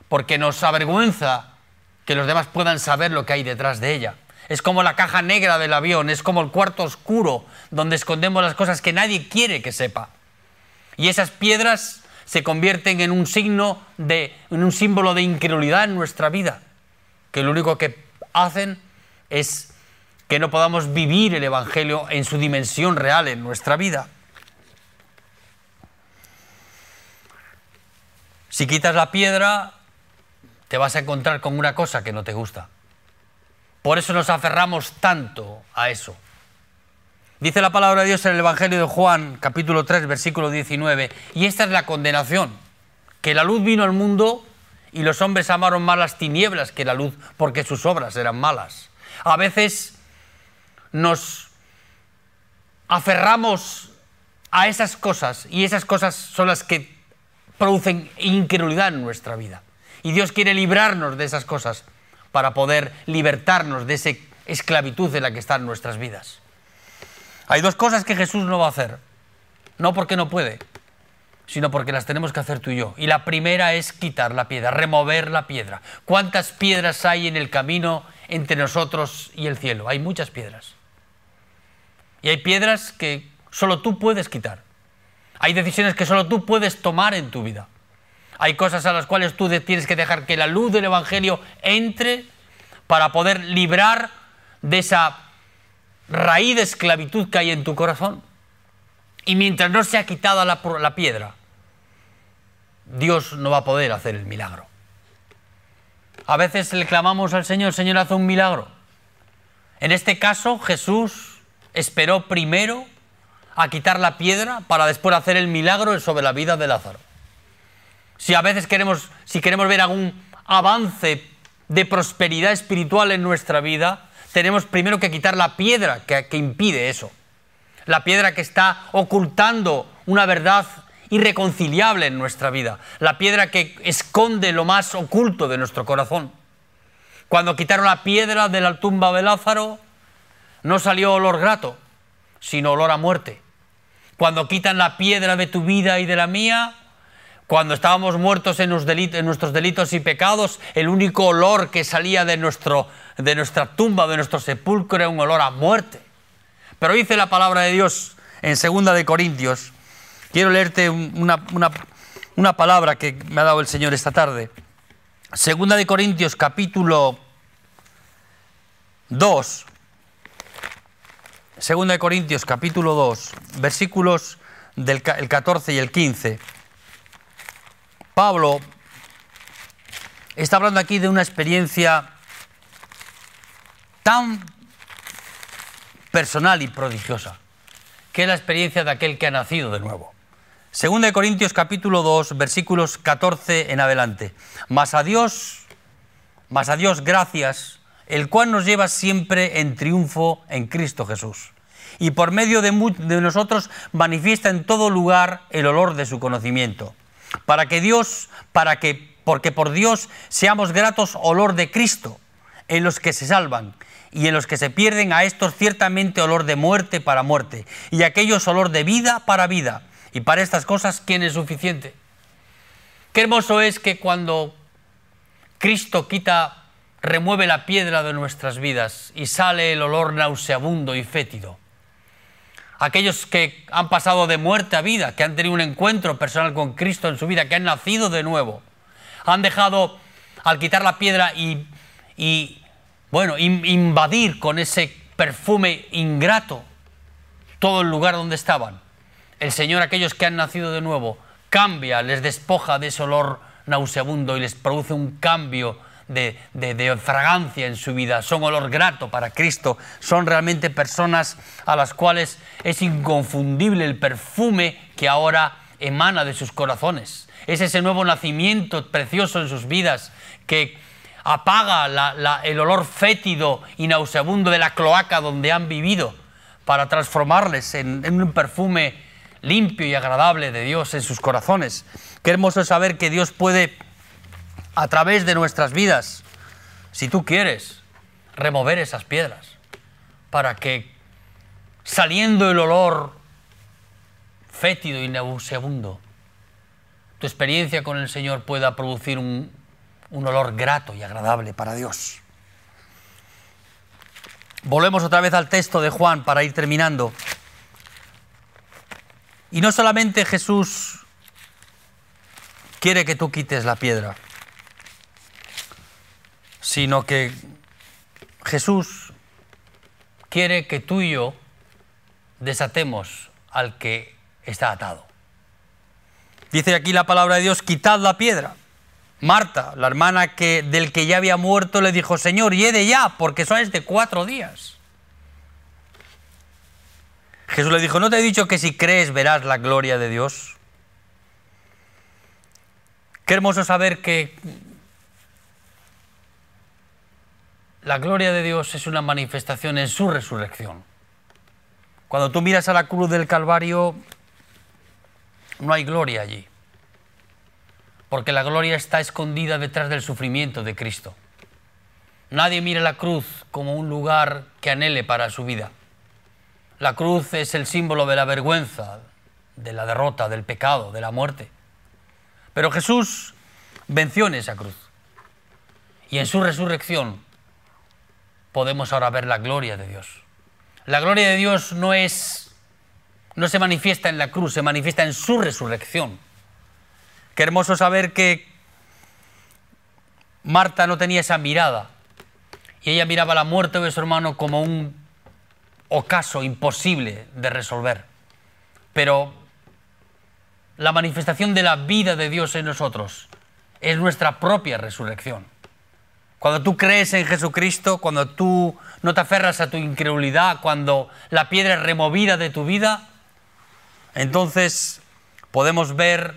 porque nos avergüenza que los demás puedan saber lo que hay detrás de ella. Es como la caja negra del avión, es como el cuarto oscuro donde escondemos las cosas que nadie quiere que sepa. Y esas piedras se convierten en un signo de, en un símbolo de incredulidad en nuestra vida, que lo único que hacen es que no podamos vivir el Evangelio en su dimensión real en nuestra vida. Si quitas la piedra, te vas a encontrar con una cosa que no te gusta. Por eso nos aferramos tanto a eso. Dice la palabra de Dios en el Evangelio de Juan, capítulo 3, versículo 19, y esta es la condenación, que la luz vino al mundo y los hombres amaron más las tinieblas que la luz porque sus obras eran malas. A veces nos aferramos a esas cosas y esas cosas son las que producen incredulidad en nuestra vida. Y Dios quiere librarnos de esas cosas para poder libertarnos de esa esclavitud en la que están nuestras vidas. Hay dos cosas que Jesús no va a hacer. No porque no puede, sino porque las tenemos que hacer tú y yo. Y la primera es quitar la piedra, remover la piedra. ¿Cuántas piedras hay en el camino entre nosotros y el cielo? Hay muchas piedras. Y hay piedras que solo tú puedes quitar. Hay decisiones que solo tú puedes tomar en tu vida. Hay cosas a las cuales tú tienes que dejar que la luz del Evangelio entre para poder librar de esa raíz de esclavitud que hay en tu corazón. Y mientras no se ha quitado la, la piedra, Dios no va a poder hacer el milagro. A veces le clamamos al Señor, Señor, haz un milagro. En este caso, Jesús esperó primero a quitar la piedra para después hacer el milagro sobre la vida de Lázaro. Si a veces queremos, si queremos ver algún avance de prosperidad espiritual en nuestra vida, tenemos primero que quitar la piedra que, que impide eso. La piedra que está ocultando una verdad irreconciliable en nuestra vida. La piedra que esconde lo más oculto de nuestro corazón. Cuando quitaron la piedra de la tumba de Lázaro, no salió olor grato, sino olor a muerte cuando quitan la piedra de tu vida y de la mía, cuando estábamos muertos en, nuestros delitos y pecados, el único olor que salía de, nuestro, de nuestra tumba, de nuestro sepulcro, era un olor a muerte. Pero dice la palabra de Dios en 2 de Corintios, quiero leerte una, una palabra que me ha dado el Señor esta tarde. Segunda de Corintios capítulo 2, Segunda de Corintios capítulo 2, versículos del 14 y el 15. Pablo está hablando aquí de una experiencia tan personal y prodigiosa, que es la experiencia de aquel que ha nacido de nuevo. Segunda de Corintios capítulo 2, versículos 14 en adelante. Mas a Dios, mas a Dios gracias el cual nos lleva siempre en triunfo en Cristo Jesús. Y por medio de, nosotros manifiesta en todo lugar el olor de su conocimiento. Para que Dios, para que, porque por Dios seamos gratos olor de Cristo en los que se salvan y en los que se pierden a estos ciertamente olor de muerte para muerte y aquellos olor de vida para vida. Y para estas cosas, ¿quién es suficiente? Qué hermoso es que cuando Cristo quita remueve la piedra de nuestras vidas y sale el olor nauseabundo y fétido. Aquellos que han pasado de muerte a vida, que han tenido un encuentro personal con Cristo en su vida, que han nacido de nuevo, han dejado, al quitar la piedra y, bueno, invadir con ese perfume ingrato todo el lugar donde estaban. El Señor, aquellos que han nacido de nuevo, cambia, les despoja de ese olor nauseabundo y les produce un cambio de, fragancia en su vida, son olor grato para Cristo, son realmente personas a las cuales es inconfundible el perfume que ahora emana de sus corazones. Es ese nuevo nacimiento precioso en sus vidas que apaga el olor fétido y nauseabundo de la cloaca donde han vivido para transformarles en, en un perfume limpio y agradable de Dios en sus corazones. Qué hermoso saber que Dios puede a través de nuestras vidas, si tú quieres, remover esas piedras para que saliendo el olor fétido y nauseabundo, tu experiencia con el Señor pueda producir un, un olor grato y agradable para Dios. Volvemos otra vez al texto de Juan para ir terminando. Y no solamente Jesús quiere que tú quites la piedra, sino que Jesús quiere que tú y yo desatemos al que está atado. Dice aquí la palabra de Dios, quitad la piedra. Marta, la hermana del que ya había muerto, le dijo, Señor, de ya, porque son de cuatro días. Jesús le dijo, ¿no te he dicho que si crees verás la gloria de Dios? Qué hermoso saber que La gloria de Dios es una manifestación en su resurrección. Cuando tú miras a la cruz del Calvario, no hay gloria allí. Porque la gloria está escondida detrás del sufrimiento de Cristo. Nadie mira la cruz como un lugar que anhele para su vida. La cruz es el símbolo de la vergüenza, de la derrota, del pecado, de la muerte. Pero Jesús venció en esa cruz. Y en su resurrección podemos ahora ver la gloria de Dios. La gloria de Dios no es no se manifiesta en la cruz, se manifiesta en su resurrección. Qué hermoso saber que Marta no tenía esa mirada y ella miraba la muerte de su hermano como un ocaso imposible de resolver. Pero la manifestación de la vida de Dios en nosotros es nuestra propia resurrección. Cuando tú crees en Jesucristo, cuando tú no te aferras a tu incredulidad, cuando la piedra es removida de tu vida, entonces podemos ver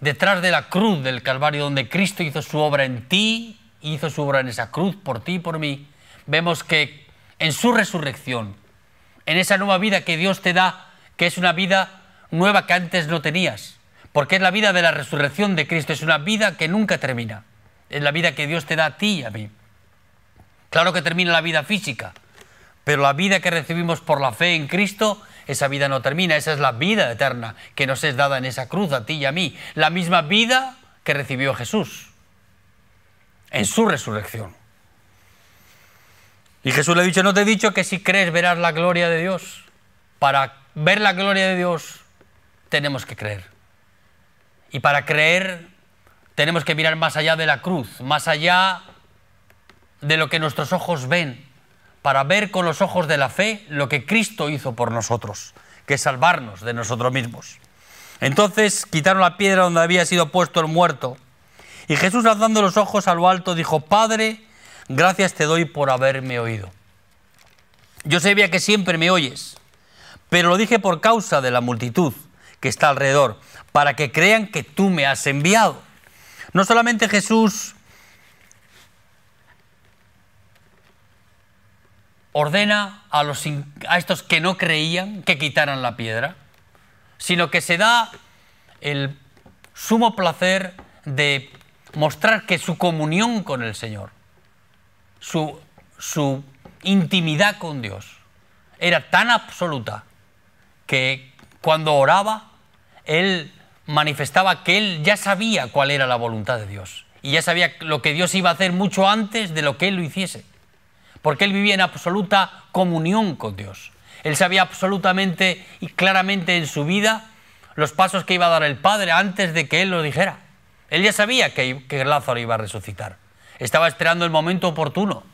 detrás de la cruz del Calvario donde Cristo hizo su obra en ti, hizo su obra en esa cruz por ti y por mí, vemos que en su resurrección, en esa nueva vida que Dios te da, que es una vida nueva que antes no tenías, porque es la vida de la resurrección de Cristo, es una vida que nunca termina, es la vida que Dios te da a ti y a mí. Claro que termina la vida física, pero la vida que recibimos por la fe en Cristo, esa vida no termina, esa es la vida eterna que nos es dada en esa cruz a ti y a mí, la misma vida que recibió Jesús en su resurrección. Y Jesús le ha dicho, no te he dicho que si crees verás la gloria de Dios. Para ver la gloria de Dios tenemos que creer. Y para creer tenemos que mirar más allá de la cruz, más allá de lo que nuestros ojos ven, para ver con los ojos de la fe lo que Cristo hizo por nosotros, que es salvarnos de nosotros mismos. Entonces quitaron la piedra donde había sido puesto el muerto. Y Jesús, alzando los ojos a lo alto, dijo, Padre, gracias te doy por haberme oído. Yo sabía que siempre me oyes, pero lo dije por causa de la multitud que está alrededor, para que crean que tú me has enviado. No solamente Jesús ordena a, estos que no creían que quitaran la piedra, sino que se da el sumo placer de mostrar que su comunión con el Señor, su intimidad con Dios, era tan absoluta que cuando oraba, él manifestaba que él ya sabía cuál era la voluntad de Dios y ya sabía lo que Dios iba a hacer mucho antes de lo que él lo hiciese, porque él vivía en absoluta comunión con Dios. Él sabía absolutamente y claramente en su vida los pasos que iba a dar el Padre antes de que él lo dijera. Él ya sabía que, que Lázaro iba a resucitar. Estaba esperando el momento oportuno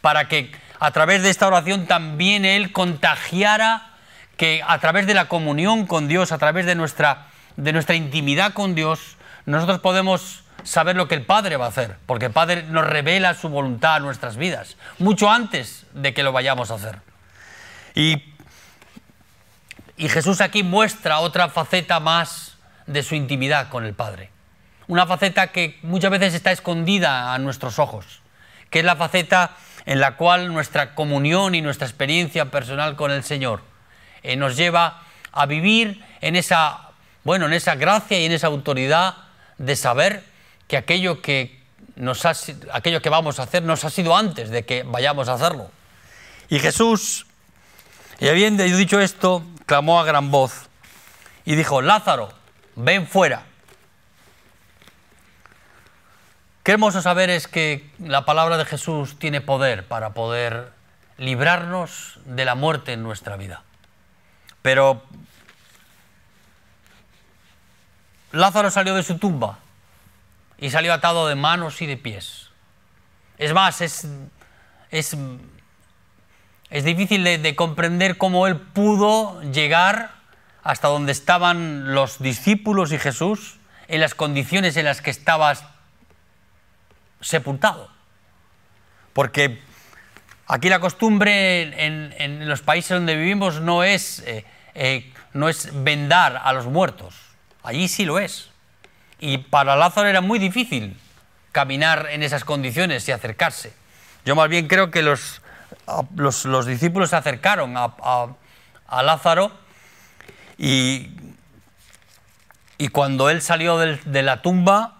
para que a través de esta oración también Él contagiara que a través de la comunión con Dios, a través de nuestra, de nuestra intimidad con Dios, nosotros podemos saber lo que el Padre va a hacer, porque el Padre nos revela su voluntad a nuestras vidas, mucho antes de que lo vayamos a hacer. Y, y Jesús aquí muestra otra faceta más de su intimidad con el Padre, una faceta que muchas veces está escondida a nuestros ojos, que es la faceta en la cual nuestra comunión y nuestra experiencia personal con el Señor eh, nos lleva a vivir en esa, bueno, en esa gracia y en esa autoridad de saber que aquello que, nos ha, aquello que vamos a hacer nos ha sido antes de que vayamos a hacerlo. Y Jesús, y habiendo dicho esto, clamó a gran voz y dijo, Lázaro, ven fuera. Qué hermoso saber es que la palabra de Jesús tiene poder para poder librarnos de la muerte en nuestra vida. Pero Lázaro salió de su tumba y salió atado de manos y de pies. Es más, es, es, es difícil de, de comprender cómo él pudo llegar hasta donde estaban los discípulos y Jesús en las condiciones en las que estaba sepultado. Porque aquí la costumbre en, en los países donde vivimos no es, eh, eh, no es vendar a los muertos. Allí sí lo es. Y para Lázaro era muy difícil caminar en esas condiciones y acercarse. Yo más bien creo que los, los, los discípulos se acercaron a, a, Lázaro y, Y cuando él salió de la tumba,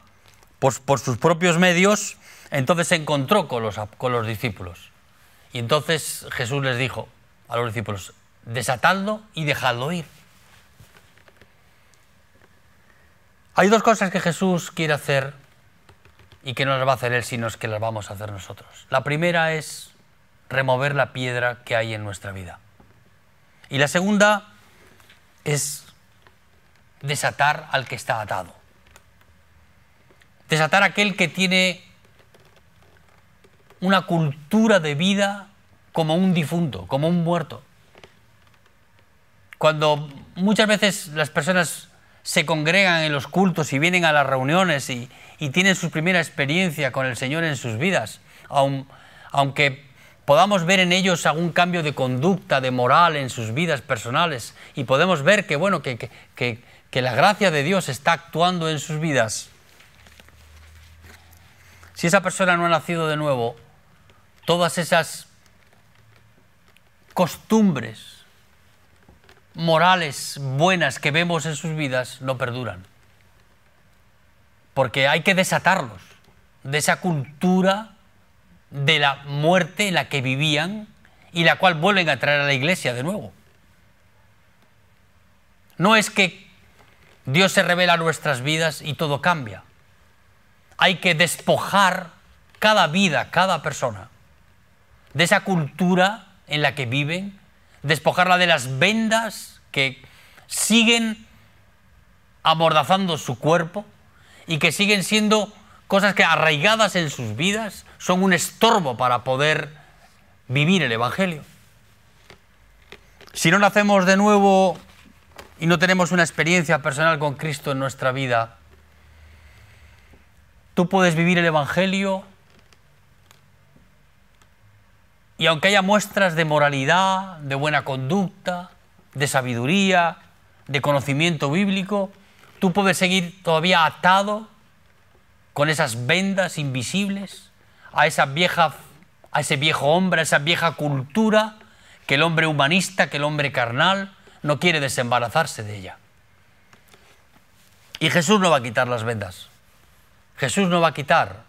por, por, sus propios medios, entonces se encontró con los, con los discípulos. Y entonces Jesús les dijo a los discípulos, desatadlo y dejadlo ir. Hay dos cosas que Jesús quiere hacer y que no las va a hacer Él, sino que las vamos a hacer nosotros. La primera es remover la piedra que hay en nuestra vida. Y la segunda es desatar al que está atado. Desatar a aquel que tiene una cultura de vida como un difunto, como un muerto. Cuando muchas veces las personas se congregan en los cultos y vienen a las reuniones y, tienen su primera experiencia con el Señor en sus vidas, aunque podamos ver en ellos algún cambio de conducta, de moral en sus vidas personales y podemos ver que, bueno, que, que la gracia de Dios está actuando en sus vidas. Si esa persona no ha nacido de nuevo, todas esas costumbres morales buenas que vemos en sus vidas no perduran. Porque hay que desatarlos de esa cultura de la muerte en la que vivían y la cual vuelven a traer a la iglesia de nuevo. No es que Dios se revela a nuestras vidas y todo cambia. Hay que despojar cada vida, cada persona, de esa cultura en la que viven despojarla de las vendas que siguen amordazando su cuerpo y que siguen siendo cosas que arraigadas en sus vidas son un estorbo para poder vivir el Evangelio. Si no nacemos de nuevo y no tenemos una experiencia personal con Cristo en nuestra vida, tú puedes vivir el Evangelio Y aunque haya muestras de moralidad, de buena conducta, de sabiduría, de conocimiento bíblico, tú puedes seguir todavía atado con esas vendas invisibles a esa vieja a ese viejo hombre, a esa vieja cultura que el hombre humanista, que el hombre carnal no quiere desembarazarse de ella. Y Jesús no va a quitar las vendas. Jesús no va a quitar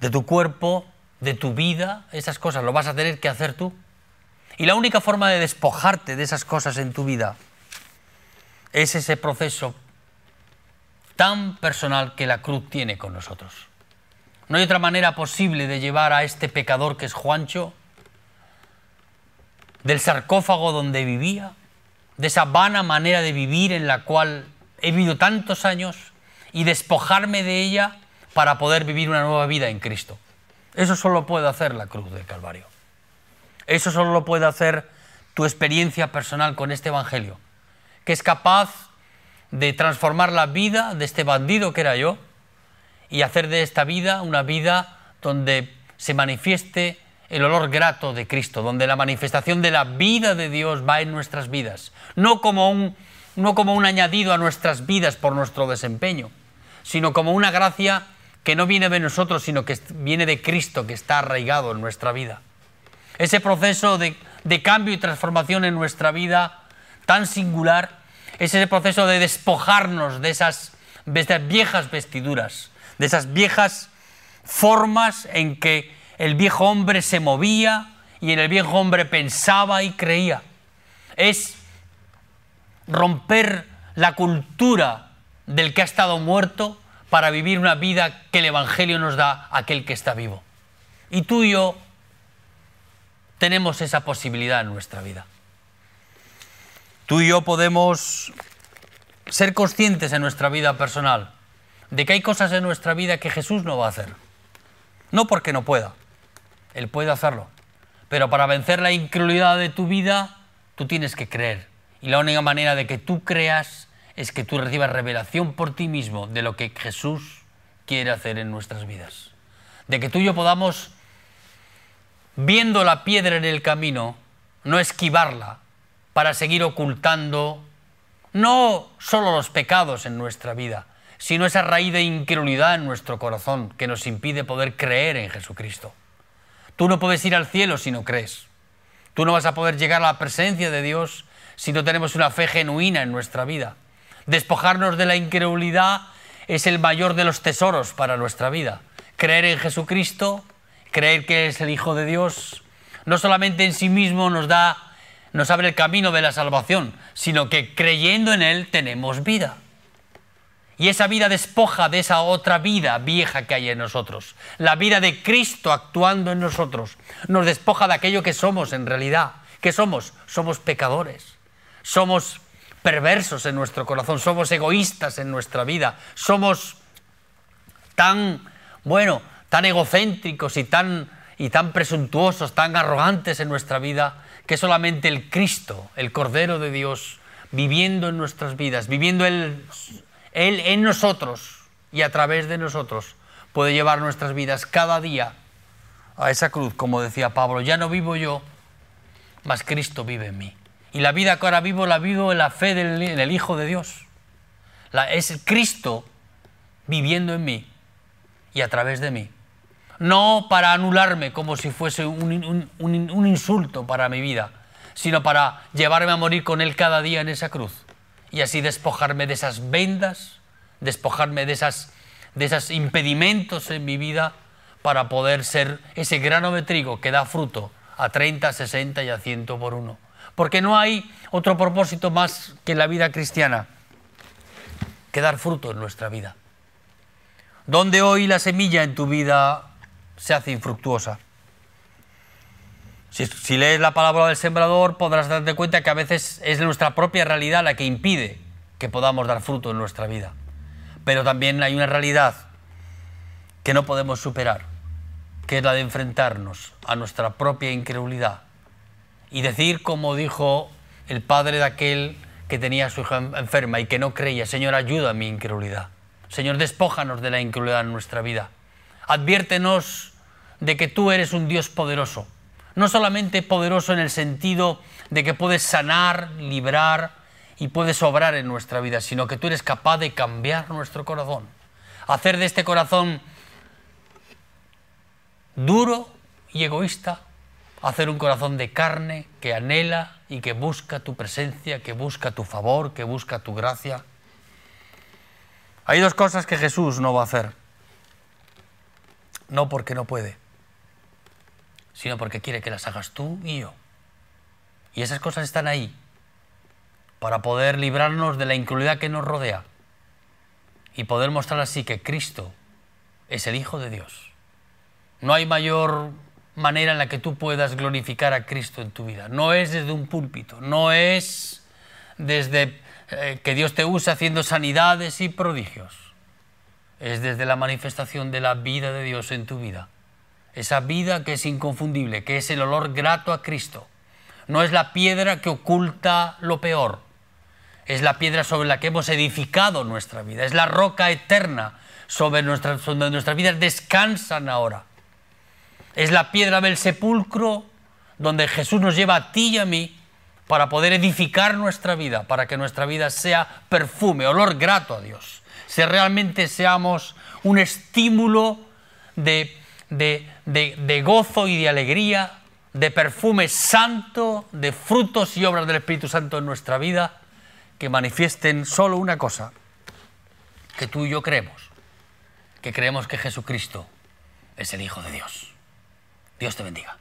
de tu cuerpo de tu vida, esas cosas lo vas a tener que hacer tú. Y la única forma de despojarte de esas cosas en tu vida es ese proceso tan personal que la cruz tiene con nosotros. No hay otra manera posible de llevar a este pecador que es Juancho del sarcófago donde vivía, de esa vana manera de vivir en la cual he vivido tantos años y despojarme de ella para poder vivir una nueva vida en Cristo. Eso solo puede hacer la cruz del Calvario. Eso solo lo puede hacer tu experiencia personal con este Evangelio, que es capaz de transformar la vida de este bandido que era yo y hacer de esta vida una vida donde se manifieste el olor grato de Cristo, donde la manifestación de la vida de Dios va en nuestras vidas, no como un, no como un añadido a nuestras vidas por nuestro desempeño, sino como una gracia que no viene de nosotros, sino que viene de Cristo, que está arraigado en nuestra vida. Ese proceso de, cambio y transformación en nuestra vida tan singular, es ese proceso de despojarnos de esas, de esas viejas vestiduras, de esas viejas formas en que el viejo hombre se movía y en el viejo hombre pensaba y creía. Es romper la cultura del que ha estado muerto para vivir una vida que el Evangelio nos da a aquel que está vivo. Y tú y yo tenemos esa posibilidad en nuestra vida. Tú y yo podemos ser conscientes en nuestra vida personal de que hay cosas en nuestra vida que Jesús no va a hacer. No porque no pueda, Él puede hacerlo. Pero para vencer la incredulidad de tu vida, tú tienes que creer. Y la única manera de que tú creas es que tú recibas revelación por ti mismo de lo que Jesús quiere hacer en nuestras vidas. De que tú y yo podamos, viendo la piedra en el camino, no esquivarla para seguir ocultando no solo los pecados en nuestra vida, sino esa raíz de incredulidad en nuestro corazón que nos impide poder creer en Jesucristo. Tú no puedes ir al cielo si no crees. Tú no vas a poder llegar a la presencia de Dios si no tenemos una fe genuina en nuestra vida Despojarnos de la incredulidad es el mayor de los tesoros para nuestra vida. Creer en Jesucristo, creer que es el Hijo de Dios, no solamente en sí mismo nos da, nos abre el camino de la salvación, sino que creyendo en Él tenemos vida. Y esa vida despoja de esa otra vida vieja que hay en nosotros. La vida de Cristo actuando en nosotros nos despoja de aquello que somos en realidad. ¿Qué somos? Somos pecadores. Somos perversos en nuestro corazón. Somos egoístas en nuestra vida. Somos tan, bueno, tan egocéntricos y tan, y tan presuntuosos, tan arrogantes en nuestra vida, que solamente el Cristo, el Cordero de Dios, viviendo en nuestras vidas, viviendo el él en nosotros y a través de nosotros puede llevar nuestras vidas cada día a esa cruz, como decía Pablo, ya no vivo yo, mas Cristo vive en mí. Y la vida que ahora vivo la vivo en la fe del, en el Hijo de Dios. La, es Cristo viviendo en mí y a través de mí. No para anularme como si fuese un, un insulto para mi vida, sino para llevarme a morir con Él cada día en esa cruz y así despojarme de esas vendas, despojarme de, esas, de esos impedimentos en mi vida para poder ser ese grano de trigo que da fruto a 30, 60 y a 100 por uno. Porque no hay otro propósito más que la vida cristiana que dar fruto en nuestra vida. Donde hoy la semilla en tu vida se hace infructuosa. Si, lees la palabra del sembrador podrás darte cuenta que a veces es nuestra propia realidad la que impide que podamos dar fruto en nuestra vida. Pero también hay una realidad que no podemos superar, que es la de enfrentarnos a nuestra propia incredulidad y decir como dijo el padre de aquel que tenía a su hija enferma y que no creía, Señor, ayuda a mi incredulidad. Señor, despójanos de la incredulidad en nuestra vida. Adviértenos de que tú eres un Dios poderoso no solamente poderoso en el sentido de que puedes sanar, librar y puedes obrar en nuestra vida, sino que tú eres capaz de cambiar nuestro corazón, hacer de este corazón duro y egoísta, hacer un corazón de carne que anhela y que busca tu presencia, que busca tu favor, que busca tu gracia. Hay dos cosas que Jesús no va a hacer. No porque no puede sino porque quiere que las hagas tú y yo. Y esas cosas están ahí para poder librarnos de la incredulidad que nos rodea y poder mostrar así que Cristo es el Hijo de Dios. No hay mayor manera en la que tú puedas glorificar a Cristo en tu vida. No es desde un púlpito, no es desde eh, que Dios te use haciendo sanidades y prodigios. Es desde la manifestación de la vida de Dios en tu vida esa vida que es inconfundible, que es el olor grato a Cristo. No es la piedra que oculta lo peor, es la piedra sobre la que hemos edificado nuestra vida, es la roca eterna sobre nuestra, donde nuestras vidas descansan ahora. Es la piedra del sepulcro donde Jesús nos lleva a ti y a mí para poder edificar nuestra vida, para que nuestra vida sea perfume, olor grato a Dios. Si realmente seamos un estímulo de de, gozo y de alegría, de perfume santo, de frutos y obras del Espíritu Santo en nuestra vida, que manifiesten solo una cosa, que tú y yo creemos, que creemos que Jesucristo es el Hijo de Dios. Dios te bendiga.